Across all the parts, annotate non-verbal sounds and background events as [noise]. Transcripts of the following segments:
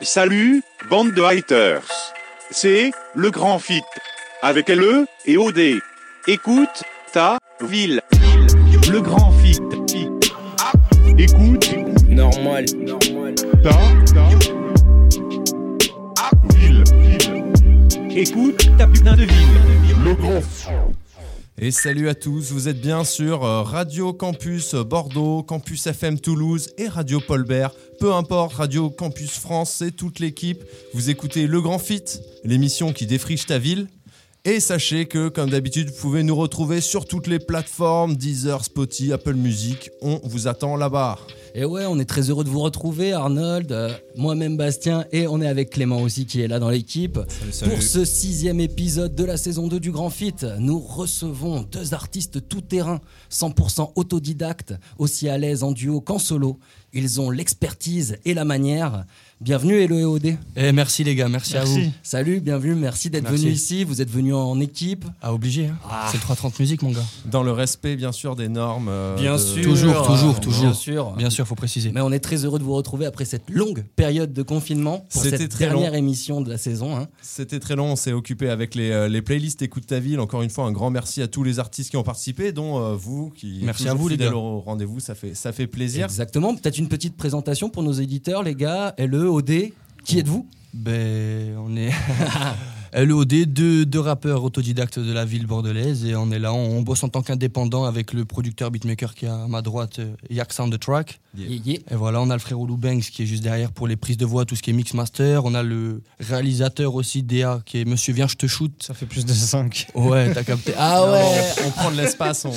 Salut, bande de haters. C'est le grand fit. Avec LE et OD. Écoute, ta ville. Le grand fit. Écoute, Normal. ta, ta ville. Écoute, ta putain de ville. Le grand Et salut à tous, vous êtes bien sur euh, Radio Campus Bordeaux, Campus FM Toulouse et Radio Paulbert. Peu importe, Radio Campus France, c'est toute l'équipe. Vous écoutez Le Grand Fit, l'émission qui défriche ta ville. Et sachez que, comme d'habitude, vous pouvez nous retrouver sur toutes les plateformes, Deezer, Spotify, Apple Music. On vous attend là-bas. Et ouais, on est très heureux de vous retrouver, Arnold, euh, moi-même Bastien, et on est avec Clément aussi qui est là dans l'équipe. Pour ce sixième épisode de la saison 2 du Grand Fit, nous recevons deux artistes tout-terrain, 100% autodidactes, aussi à l'aise en duo qu'en solo. Ils ont l'expertise et la manière. Bienvenue Hello et OD. Eh, merci les gars, merci, à vous. Salut, bienvenue, merci d'être venu ici. Vous êtes venu en équipe. Ah, obligé. hein. Ah. C'est le 330 musique, mon gars. Dans le respect, bien sûr, des normes. euh, Bien de- sûr. Toujours, toujours, Bien toujours. sûr. Bien sûr, faut préciser. Mais on est très heureux de vous retrouver après cette longue période de confinement pour C'était cette très dernière long. émission de la saison. hein. C'était très long, on s'est occupé avec les, euh, les playlists Écoute ta ville. Encore une fois, un grand merci à tous les artistes qui ont participé, dont euh, vous qui êtes Merci à vous, les gars. au rendez-vous. Ça fait, ça fait plaisir. Exactement. Peut-être une petite présentation pour nos éditeurs, les gars. LE, OD. Qui êtes-vous? Ben, on est [laughs] LOD, deux, deux rappeurs autodidactes de la ville bordelaise, et on est là, on, on bosse en tant qu'indépendant avec le producteur beatmaker qui est à ma droite, euh, Yak Sound the Track. Yeah, yeah. Et voilà, on a le frérot Lou Banks qui est juste derrière pour les prises de voix, tout ce qui est mix master. On a le réalisateur aussi, DA, qui est Monsieur Viens, je te shoot. Ça fait plus de 5. Ouais, t'as capté. Ah ouais non, on prend de l'espace, on,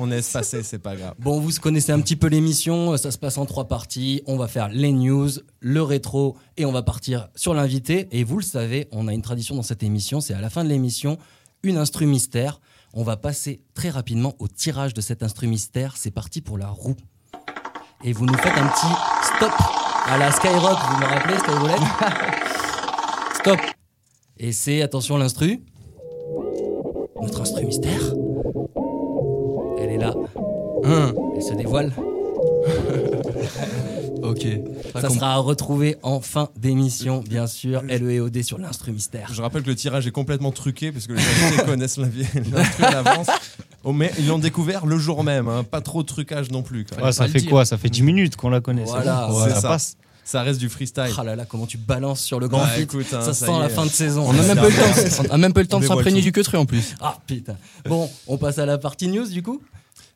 on est espacé, c'est pas grave. Bon, vous connaissez un petit peu l'émission. Ça se passe en trois parties. On va faire les news, le rétro et on va partir sur l'invité. Et vous le savez, on a une tradition dans cette émission. C'est à la fin de l'émission, une instru mystère. On va passer très rapidement au tirage de cet instru mystère. C'est parti pour la roue. Et vous nous faites un petit stop à la Skyrock. Vous me rappelez, Skyroulette [laughs] Stop. Et c'est, attention, l'instru. Notre instru mystère. Là. Hein, Elle se dévoile. [laughs] Ok. Ça sera à retrouver en fin d'émission, bien sûr. LE et OD sur l'instru mystère. Je rappelle que le tirage est complètement truqué parce que les invités [laughs] connaissent l'instru à l'avance. Oh, mais ils l'ont découvert le jour même, hein. pas trop de trucage non plus. Ouais, ça fait quoi Ça fait 10 minutes qu'on la connaît. c'est Voilà, bon. c'est Ouais, ça. passe. Ça reste du freestyle. Ah là là, comment tu balances sur le grand fit. écoute, hein, ça ça sent la fin de saison. On a même pas eu le temps, on a même pas le temps de s'imprégner du queutru en plus. Ah putain. Bon, on passe à la partie news du coup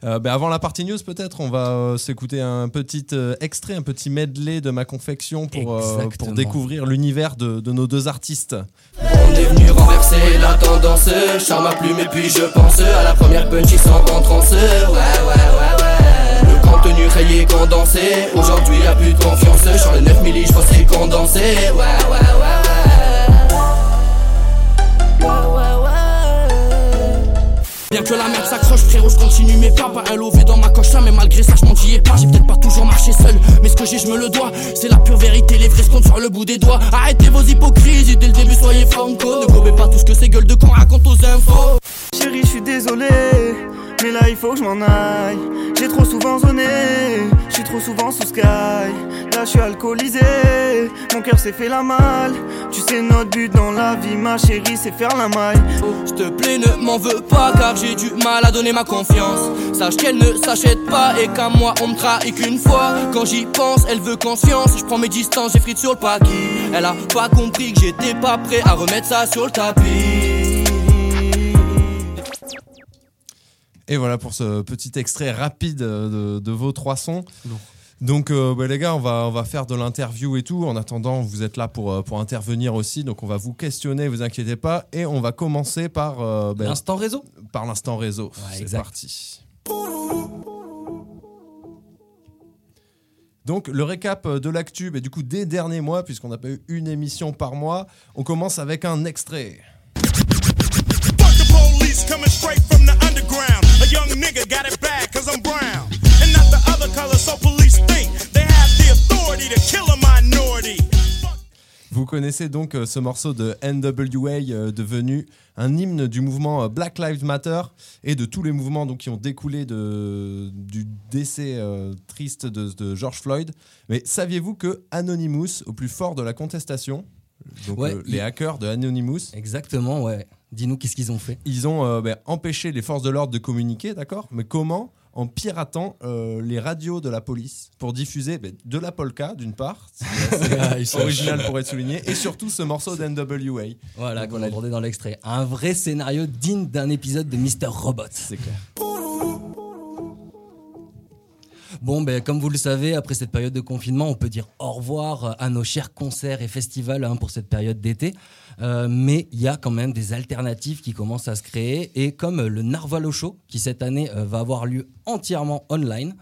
Euh, ben, avant la partie news, peut-être, on va euh, s'écouter un petit euh, extrait, un petit medley de ma confection pour, euh, pour découvrir l'univers de, de nos deux artistes. On est venu renverser la tendance. Charme ma plume et puis je pense À la première punch ils sont en transe Ouais ouais ouais ouais. Le contenu rayé condensé. Aujourd'hui y'a plus de confiance. Sur les 9 milli je pense c'est condensé. Ouais Ouais ouais ouais Bien que la merde s'accroche, frérot, je continue mes pas. Pas un lové dans ma coche là, mais malgré ça, je m'en dis pas. J'ai peut-être pas toujours marché seul, mais ce que j'ai, je me le dois. C'est la pure vérité, les vrais comptent sur le bout des doigts. Arrêtez vos hypocrisies, dès le début, soyez franco. Ne gobez pas tout ce que ces gueules de con racontent aux infos. Chérie, je suis désolé, mais là il faut que je m'en aille. J'ai trop souvent zoné, je suis trop souvent sous sky. Là je suis alcoolisé, mon cœur s'est fait la malle. Tu sais, notre but dans la vie, ma chérie, c'est faire la maille. S'il te plaît, ne m'en veux pas, car j'ai du mal à donner ma confiance. Sache qu'elle ne s'achète pas et qu'à moi on me trahit qu'une fois. Quand j'y pense, elle veut confiance. Je prends mes distances, j'ai frites sur le paquet. Elle a pas compris que j'étais pas prêt à remettre ça sur le tapis. Et voilà pour ce petit extrait rapide euh, de, de vos trois sons. Donc euh, bah, les gars, on va, on va faire de l'interview et tout. En attendant, vous êtes là pour, euh, pour intervenir aussi. Donc on va vous questionner, vous inquiétez pas. Et on va commencer par, euh, ben, L'instant réseau par l'instant réseau. Ouais, C'est parti. Donc le récap de l'actu, bah, du coup des derniers mois, puisqu'on n'a pas eu une émission par mois, on commence avec un extrait. A young nigga got it bad cause I'm brown. And not the other color, so police think they have the authority to kill a minority. Vous connaissez donc euh, ce morceau de NWA euh, devenu un hymne du mouvement euh, Black Lives Matter et de tous les mouvements donc, qui ont découlé de, du décès euh, triste de, de George Floyd. Mais saviez-vous que Anonymous, au plus fort de la contestation, donc Ouais, euh, il- les hackers de Anonymous, Exactement, ouais. Dis-nous qu'est-ce qu'ils ont fait? ils ont euh, ben, empêché les forces de l'ordre de communiquer, d'accord? Mais comment? En piratant euh, les radios de la police pour diffuser ben, de la polka, d'une part, [laughs] c'est [laughs] Ah, ils sont- original pour être souligné, et surtout ce morceau d'NWA. Voilà, qu'on voilà. entendait dans l'extrait. Un vrai scénario digne d'un épisode de Mr. Robot. C'est clair. Bon, ben, comme vous le savez, après cette période de confinement, on peut dire au revoir à nos chers concerts et festivals hein, pour cette période d'été. Euh, mais il y a quand même des alternatives qui commencent à se créer. Et comme le Narvalo Show, qui cette année euh, va avoir lieu entièrement online.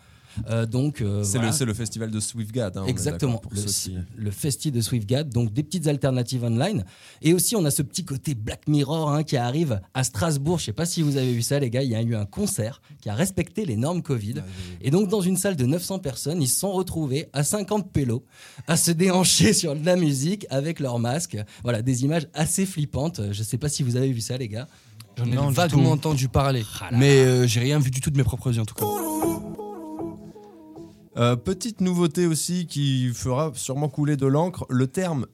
Euh, donc, euh, C'est voilà. le, festival de Swiftgad. hein, on est Exactement, pour le, qui- le festi de SwiftGad, donc des petites alternatives online. Et aussi, on a ce petit côté Black Mirror hein, qui arrive à Strasbourg. Je sais pas si vous avez vu ça, les gars. Il y a eu un concert qui a respecté les normes Covid. Et donc, dans une salle de 900 personnes, ils se sont retrouvés à 50 pélos, à se déhancher [laughs] sur de la musique avec leur masque. Voilà, des images assez flippantes. Je sais pas si vous avez vu ça, les gars. J'en ai Non, vaguement tout. entendu parler. Ah là mais euh, j'ai rien vu du tout de mes propres yeux en tout cas. Euh, petite nouveauté aussi qui fera sûrement couler de l'encre, le terme,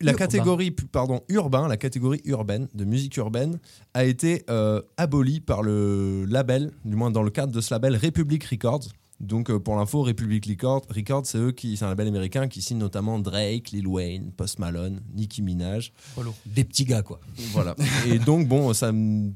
la Urbain. catégorie pardon, urbain, la catégorie urbaine, de musique urbaine, a été euh, abolie par le label, du moins dans le cadre de ce label Republic Records. Donc euh, pour l'info, Republic Records, Records c'est eux qui, c'est un label américain qui signe notamment Drake, Lil Wayne, Post Malone, Nicki Minaj. Des petits gars, quoi. Voilà. [laughs] Et donc, bon, ça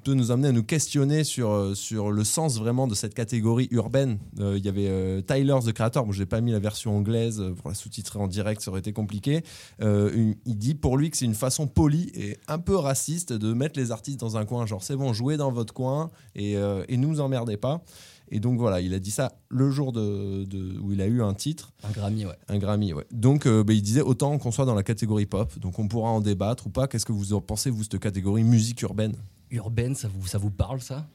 peut nous amener à nous questionner sur, euh, sur le sens vraiment de cette catégorie urbaine. Euh, Il y avait euh, Tyler, the Creator. Bon, je n'ai pas mis la version anglaise pour la sous-titrer en direct, ça aurait été compliqué. Euh, une- il dit pour lui que c'est une façon polie et un peu raciste de mettre les artistes dans un coin. Genre, c'est bon, jouez dans votre coin et, euh, et nous emmerdez pas. Et donc voilà, il a dit ça le jour de, de- où il a eu un titre. Un Grammy, ouais. Un Grammy, ouais. Donc, euh, bah, il disait autant qu'on soit dans la catégorie pop. Donc, on pourra en débattre ou pas. Qu'est-ce que vous en pensez, vous, cette catégorie musique urbaine? Urbaine, ça vous, ça vous parle, ça?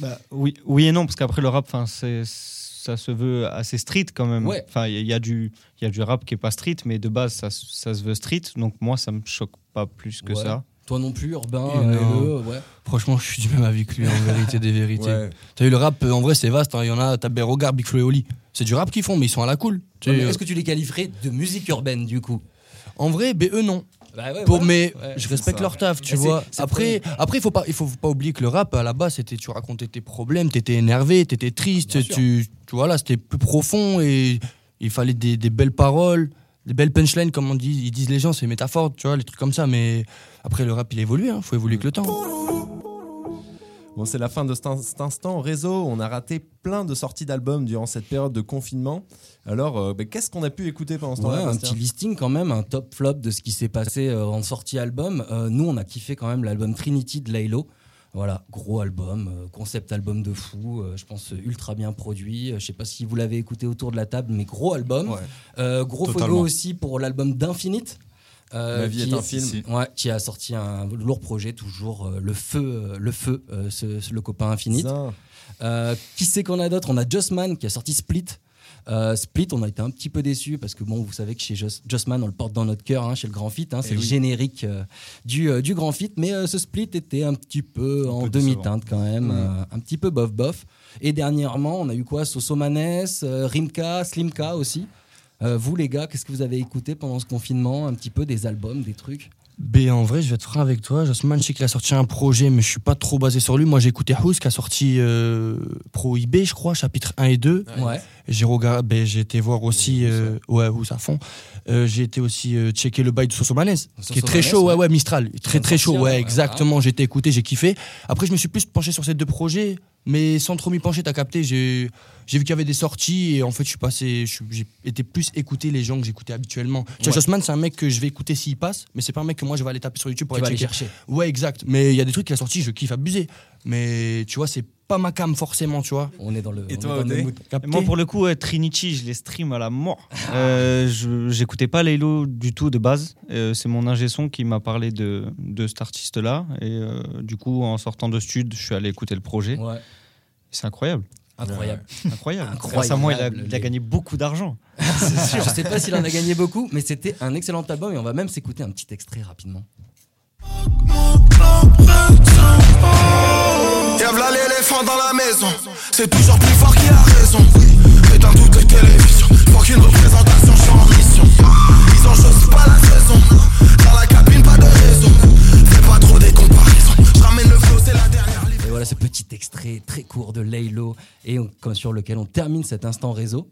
Bah, oui, oui et non, parce qu'après le rap, c'est ça se veut assez street quand même. Ouais. Enfin, il y, a du il y a du rap qui est pas street, mais de base ça, se- ça se veut street. Donc moi, ça me choque pas plus que Ouais. ça. Toi non plus, urbain, Et non. LE, ouais. Franchement, je suis du même avis que lui, en [laughs] vérité des vérités. Ouais. T'as vu le rap, euh, en vrai, c'est vaste. hein. Il y en a, t'as regarde Big Flo et Oli. C'est du rap qu'ils font, mais ils sont à la cool. Ouais, euh, Est-ce que tu les qualifierais de musique urbaine, du coup? En vrai, eux, non. Bah ouais, Pour, voilà. mais Ouais, je respecte ça. leur taf, tu Mais vois. Après, après, il faut pas, il faut pas oublier que le rap, à la base, c'était, tu racontais tes problèmes, t'étais énervé, t'étais triste, tu, tu vois là, c'était plus profond et il fallait des, des belles paroles, des belles punchlines, comme on dit, ils disent les gens, c'est métaphore, tu vois, les trucs comme ça. Mais après, le rap, il évolue, hein, faut évoluer avec le temps. Bon, c'est la fin de cet, in- cet instant réseau. On a raté plein de sorties d'albums durant cette période de confinement. Alors, euh, bah, qu'est-ce qu'on a pu écouter pendant ce Ouais, temps-là un petit listing quand même, un top flop de ce qui s'est passé euh, en sortie album. Euh, nous, on a kiffé quand même l'album Trinity de Laylo. Voilà, gros album, euh, concept album de fou, euh, je pense euh, ultra bien produit. Je sais pas si vous l'avez écouté autour de la table, mais gros album. Ouais. Euh, gros fogo aussi pour l'album d'Infinite. euh, Ma vie est qui- un film. Ouais, qui a sorti un lourd projet, toujours euh, le feu, le feu, ce- ce- le copain Infinite. Qui c'est qu'on a d'autre? On a Jossman qui a sorti Split. Euh, Split, on a été un petit peu déçus parce que bon, vous savez que chez Joss, Jossman, on le porte dans notre cœur, hein, chez le Grand Fit. hein, c'est Eh le oui. générique euh, du, euh, du Grand Fit. Mais ce Split était un petit peu en demi-teinte quand même, Mm. un petit peu bof-bof. Et dernièrement, on a eu quoi? Sosomanes, Rimka, Slimka aussi. Vous les gars, qu'est-ce que vous avez écouté pendant ce confinement? Un petit peu des albums, des trucs? Ben, en vrai, je vais être franc avec toi. Jossman, je sais qu'il a sorti un projet, mais je suis pas trop basé sur lui. Moi, j'ai écouté House qui a sorti euh, Prohibé, je crois, chapitre 1 et 2. Ouais. Et J'ai regardé, ben, j'ai été voir aussi, euh, ouais, House à fond. Euh, j'ai été aussi euh, checker le bail de Sosomanes, qui est très chaud, ouais, ouais. Mistral, très très chaud, ouais. exactement. J'ai été écouté, j'ai kiffé. Après, je me suis plus penché sur ces deux projets, mais sans trop m'y pencher, t'as capté. J'ai vu qu'il y avait des sorties et en fait, je suis passé, j'ai été plus écouter les gens que j'écoutais habituellement. Tu vois, Ouais. Jossman, c'est un mec que je vais écouter s'il passe, mais c'est pas un mec que moi je vais aller taper sur YouTube pour aller chercher. Ouais, exact. Mais il y a des trucs qu'il a sortis, je kiffe abuser. Mais tu vois, c'est pas ma cam forcément, tu vois. On est dans le. Et toi, dans le moi, pour le coup, ouais, Trinity, je les stream à la mort. Euh, je j'écoutais pas Laylo du tout de base. Euh, c'est mon ingé son qui m'a parlé de, de cet artiste-là. Et euh, du coup, en sortant de stud, je suis allé écouter le projet. Ouais. C'est incroyable. Incroyable. Incroyable. Incroyable, [laughs] Grâce à moi, il a, les- il a gagné beaucoup d'argent. [laughs] Je sais pas s'il en a gagné beaucoup, mais c'était un excellent album et on va même s'écouter un petit extrait rapidement. Y'a v'là l'éléphant dans la maison. C'est toujours plus fort qui a raison. Éteins toutes les télévisions. Pour qu'une représentation, je en mission. Ils ont chose pas la saison. Dans la cabine, pas de raison. Fais pas trop des comparaisons. Je ramène le flow, c'est la dernière. Et voilà ce petit extrait très court de Laylo et on- comme sur lequel on termine cet instant réseau.